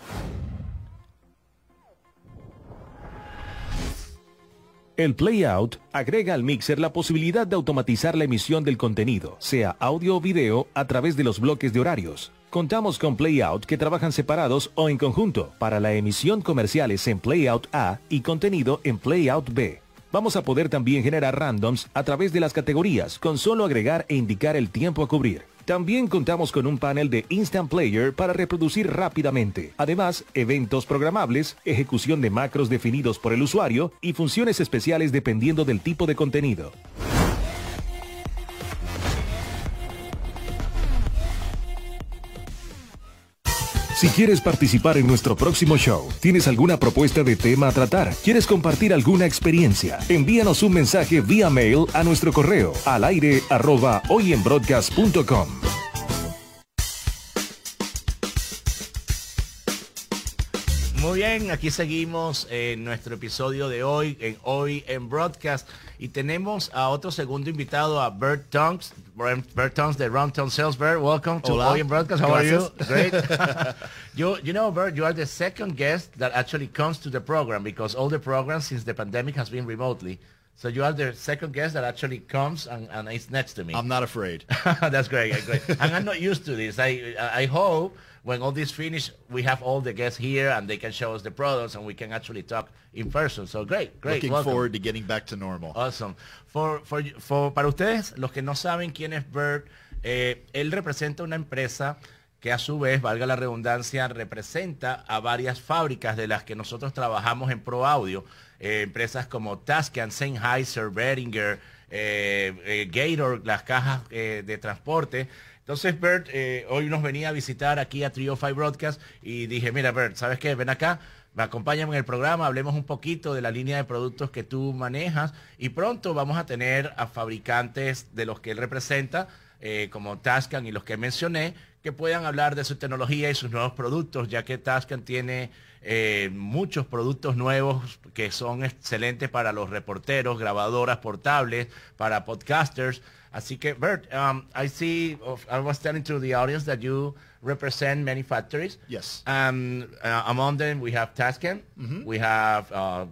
El Playout agrega al mixer la posibilidad de automatizar la emisión del contenido, sea audio o video, a través de los bloques de horarios. Contamos con Playout que trabajan separados o en conjunto para la emisión comerciales en Playout A y contenido en Playout B. Vamos a poder también generar randoms a través de las categorías con solo agregar e indicar el tiempo a cubrir. También contamos con un panel de Instant Player para reproducir rápidamente. Además, eventos programables, ejecución de macros definidos por el usuario y funciones especiales dependiendo del tipo de contenido. Si quieres participar en nuestro próximo show, tienes alguna propuesta de tema a tratar, quieres compartir alguna experiencia, envíanos un mensaje vía mail a nuestro correo al aire arroba hoyenbroadcast.com. Muy bien, aquí seguimos en nuestro episodio de hoy, en Hoy en Broadcast, y tenemos a otro segundo invitado, a Bert Tonks, Bert Tonks de Roundtown Sales. Bert, welcome to Hola. Hoy en Broadcast. How are you? Great. you, you know, Bert, you are the second guest that actually comes to the program because all the programs since the pandemic has been remotely. So you are the second guest that actually comes and, and is next to me. I'm not afraid. That's great, great. and I'm not used to this. I I hope when all this finish, we have all the guests here and they can show us the products and we can actually talk in person. So great, great. Looking Welcome. forward to getting back to normal. Awesome. For, for, for, para ustedes, los que no saben quién es Bert, eh, él representa una empresa que a su vez, valga la redundancia, representa a varias fábricas de las que nosotros trabajamos en Pro Audio, eh, empresas como Tascam, Sennheiser, Behringer, eh, eh, Gator, las cajas de transporte. Entonces Bert eh, hoy nos venía a visitar aquí a Trio 5 Broadcast y dije, mira Bert, ¿sabes qué? Ven acá, me acompáñame en el programa, hablemos un poquito de la línea de productos que tú manejas y pronto vamos a tener a fabricantes de los que él representa, eh, como Tascam y los que mencioné, que puedan hablar de su tecnología y sus nuevos productos, ya que Tascam tiene eh, muchos productos nuevos que son excelentes para los reporteros, grabadoras portables, para podcasters. Así que, Bert, um, I see, I was telling to the audience that you represent many factories. Yes. Um, uh, among them, we have Tascam, we have uh,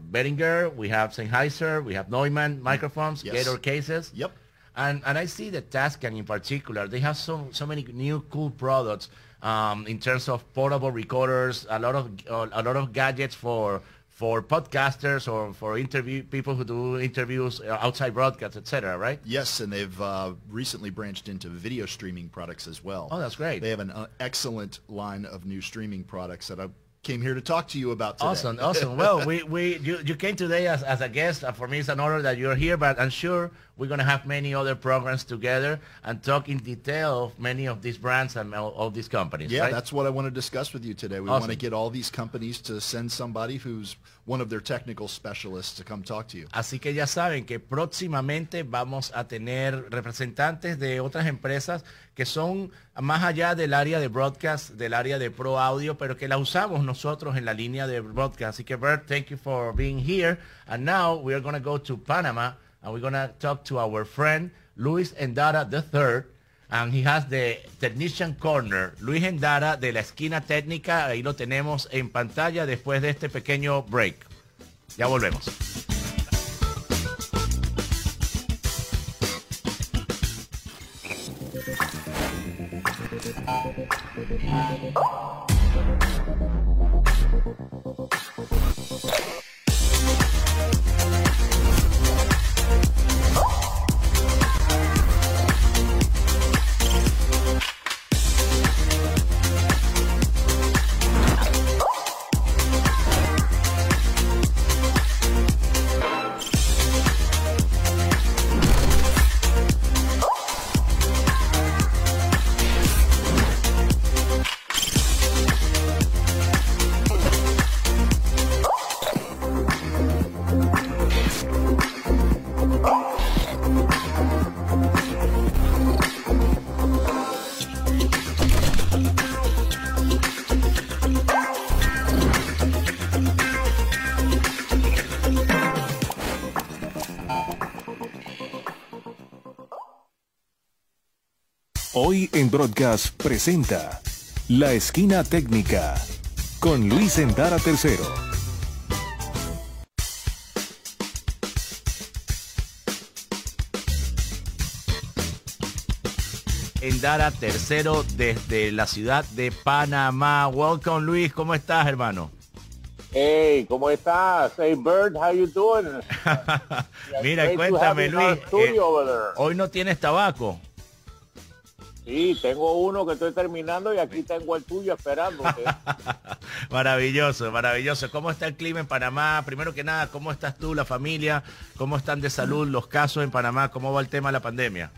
we have Sennheiser, we have Neumann microphones, Yes. Gator cases. Yep. And, and I see that Tascam in particular, they have so, so many new cool products um, in terms of portable recorders, a lot of, a lot of gadgets for, for podcasters or for interview people who do interviews outside broadcasts, etc. Right? Yes, and they've uh, recently branched into video streaming products as well. Oh, that's great. They have an uh, excellent line of new streaming products that I came here to talk to you about today. Awesome, awesome. Well, we, we you, you came today as, as a guest. For me, it's an honor that you're here, but I'm sure we're going to have many other programs together and talk in detail of many of these brands and all, these companies. Yeah, right? that's what I want to discuss with you today. We Awesome. want to get all these companies to send somebody who's one of their technical specialists to come talk to you. Así que ya saben que próximamente vamos a tener representantes de otras empresas que son más allá del área de broadcast, del área de pro audio, pero que la usamos nosotros en la línea de broadcast. Así que Bert, thank you for being here. And now we are going to go to Panama and we're to talk to our friend Luis Endara III. And he has the technician corner. Luis Endara de la esquina técnica. Ahí lo tenemos en pantalla después de este pequeño break. Ya volvemos. Hoy en Broadcast presenta La Esquina Técnica con Luis Endara III. Endara tercero desde la ciudad de Panamá. Welcome Luis, ¿cómo estás hermano? Hey, ¿cómo estás? Hey, Bird, how you doing? Mira, cuéntame Luis, eh, hoy no tienes tabaco. Sí, tengo uno que estoy terminando y aquí tengo el tuyo esperándote. maravilloso, maravilloso. ¿Cómo está el clima en Panamá? Primero que nada, ¿cómo estás tú, la familia? ¿Cómo están de salud los casos en Panamá? ¿Cómo va el tema de la pandemia?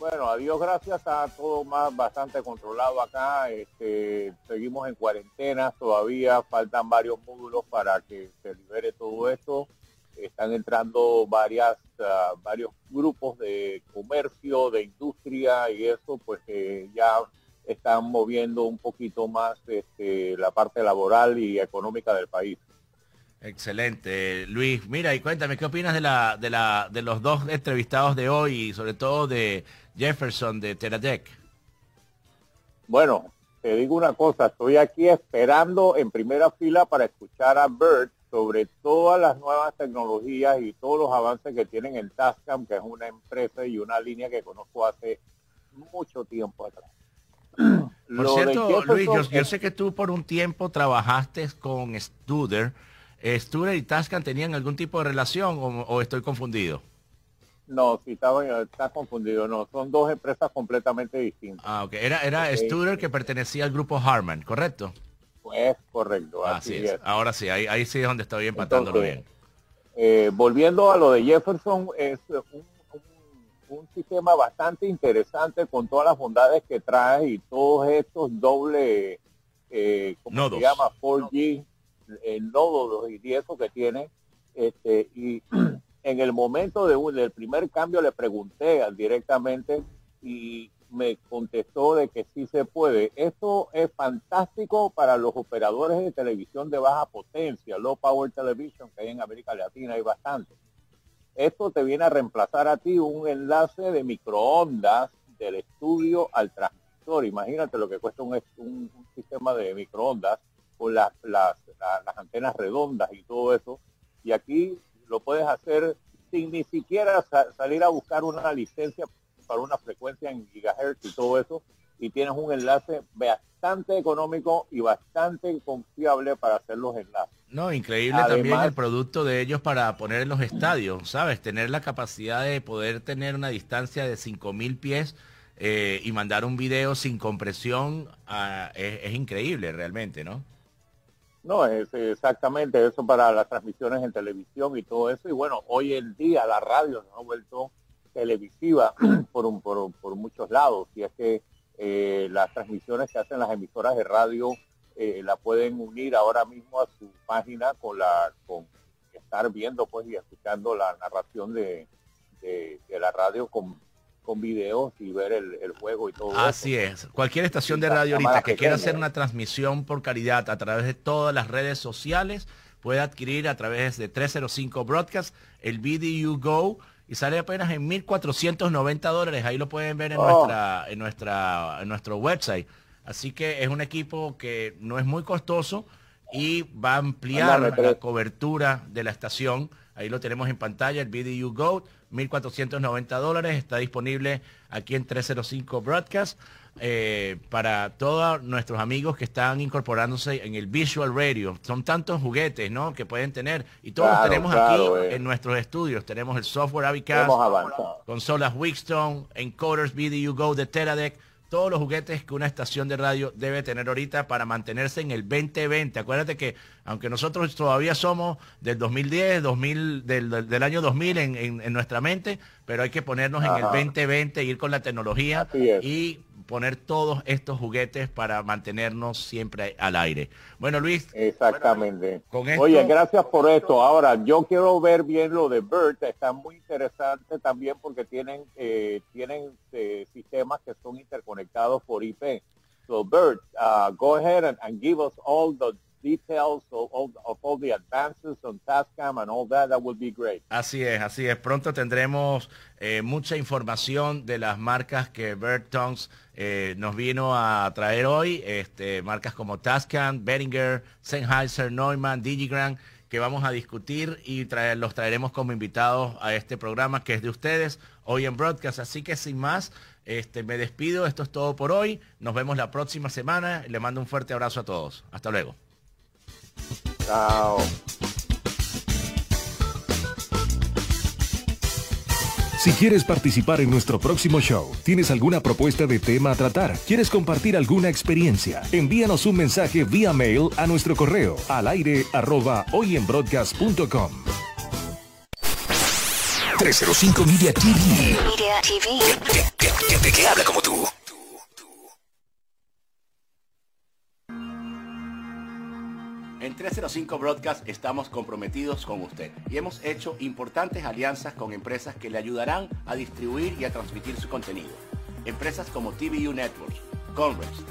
bueno, a Dios gracias, está todo más bastante controlado acá. Este, seguimos en cuarentena, todavía faltan varios módulos para que se libere todo esto. Están entrando varias, ah, varios grupos de comercio, de industria y eso, pues que ya están moviendo un poquito más este, la parte laboral y económica del país. Excelente, Luis. Mira, y cuéntame, ¿qué opinas de la, de la, de los dos entrevistados de hoy y sobre todo de Jefferson de Teradec? Bueno, te digo una cosa, estoy aquí esperando en primera fila para escuchar a Bert, sobre todas las nuevas tecnologías y todos los avances que tienen en Tascam, que es una empresa y una línea que conozco hace mucho tiempo atrás. Por cierto, Luis, yo, sé que tú por un tiempo trabajaste con Studer. ¿Studer y Tascam tenían algún tipo de relación o, estoy confundido? No, si estaba, está confundido, no, son dos empresas completamente distintas. Ah, ok, era, era Studer que pertenecía al grupo Harman, ¿correcto? Pues correcto, así, es. Ahora sí, ahí, ahí sí es donde estoy empatándolo bien. Eh, volviendo a lo de Jefferson, es un un sistema bastante interesante con todas las bondades que trae y todos estos doble, eh, como se llama? 4G, el nodo y eso que tiene. Este, y en el momento de del primer cambio le pregunté directamente y me contestó de que sí se puede. Esto es fantástico para los operadores de televisión de baja potencia, low power television, que hay en América Latina, hay bastante. Esto te viene a reemplazar a ti un enlace de microondas del estudio al transmisor. Imagínate lo que cuesta un, sistema de microondas con las, las, antenas redondas y todo eso. Y aquí lo puedes hacer sin ni siquiera salir a buscar una licencia para una frecuencia en gigahertz y todo eso. Y tienes un enlace bastante económico y bastante confiable para hacer los enlaces. No, increíble también el producto de ellos para poner en los estadios, ¿sabes? Tener la capacidad de poder tener una distancia de 5.000 pies eh, y mandar un video sin compresión ah, es, increíble realmente, ¿no? No, es exactamente eso para las transmisiones en televisión y todo eso. Y bueno, hoy en día la radio nos ha vuelto televisiva por, un, por, por muchos lados. Y es que eh, las transmisiones que hacen las emisoras de radio eh, la pueden unir ahora mismo a su página con la con estar viendo pues y escuchando la narración de, de, la radio con, con videos y ver el, juego y todo Así es. Cualquier estación de radio ahorita que quiera hacer una transmisión por calidad a través de todas las redes sociales puede adquirir a través de 305 Broadcast el VDU Go y sale apenas en 1.490 dólares. Ahí lo pueden ver en, oh. nuestra, en, nuestra, en nuestro website. Así que es un equipo que no es muy costoso y va a ampliar la cobertura de la estación. Ahí lo tenemos en pantalla, el BDU Go, 1.490 dólares. Está disponible aquí en 305 Broadcast. Eh, para todos nuestros amigos que están incorporándose en el Visual Radio. Son tantos juguetes, ¿no? Que pueden tener. Y todos tenemos aquí eh. en nuestros estudios. Tenemos el software Avicast, consolas Wixstone, encoders BDU Go de Teradek todos los juguetes que una estación de radio debe tener ahorita para mantenerse en el 2020. Acuérdate que aunque nosotros todavía somos del 2010, 2000, del, año 2000 en, nuestra mente, pero hay que ponernos en el 2020, ir con la tecnología y poner todos estos juguetes para mantenernos siempre al aire. Bueno, Luis. Exactamente. Oye, gracias por esto. Ahora, yo quiero ver bien lo de BERT. Está muy interesante también porque tienen, eh, tienen eh, sistemas que son interconectados por IP. So, Bert, uh, go ahead and give us all the details of, of, all the advances on Tascam and all that, that would be great. Así es, así es. Pronto tendremos eh, mucha información de las marcas que Bert Tongs eh, nos vino a traer hoy, este, marcas como Tascam, Behringer, Sennheiser, Neumann, Digigram, que vamos a discutir y traer, los traeremos como invitados a este programa que es de ustedes hoy en Broadcast. Así que sin más, este, me despido. Esto es todo por hoy. Nos vemos la próxima semana. Le mando un fuerte abrazo a todos. Hasta luego. Chao. Si quieres participar en nuestro próximo show, tienes alguna propuesta de tema a tratar, quieres compartir alguna experiencia, envíanos un mensaje vía mail a nuestro correo al aire arroba hoyenbroadcast.com. 305 Media TV. Media TV. que habla como tú. En 305 Broadcast estamos comprometidos con usted y hemos hecho importantes alianzas con empresas que le ayudarán a distribuir y a transmitir su contenido. Empresas como TVU Networks, Converse,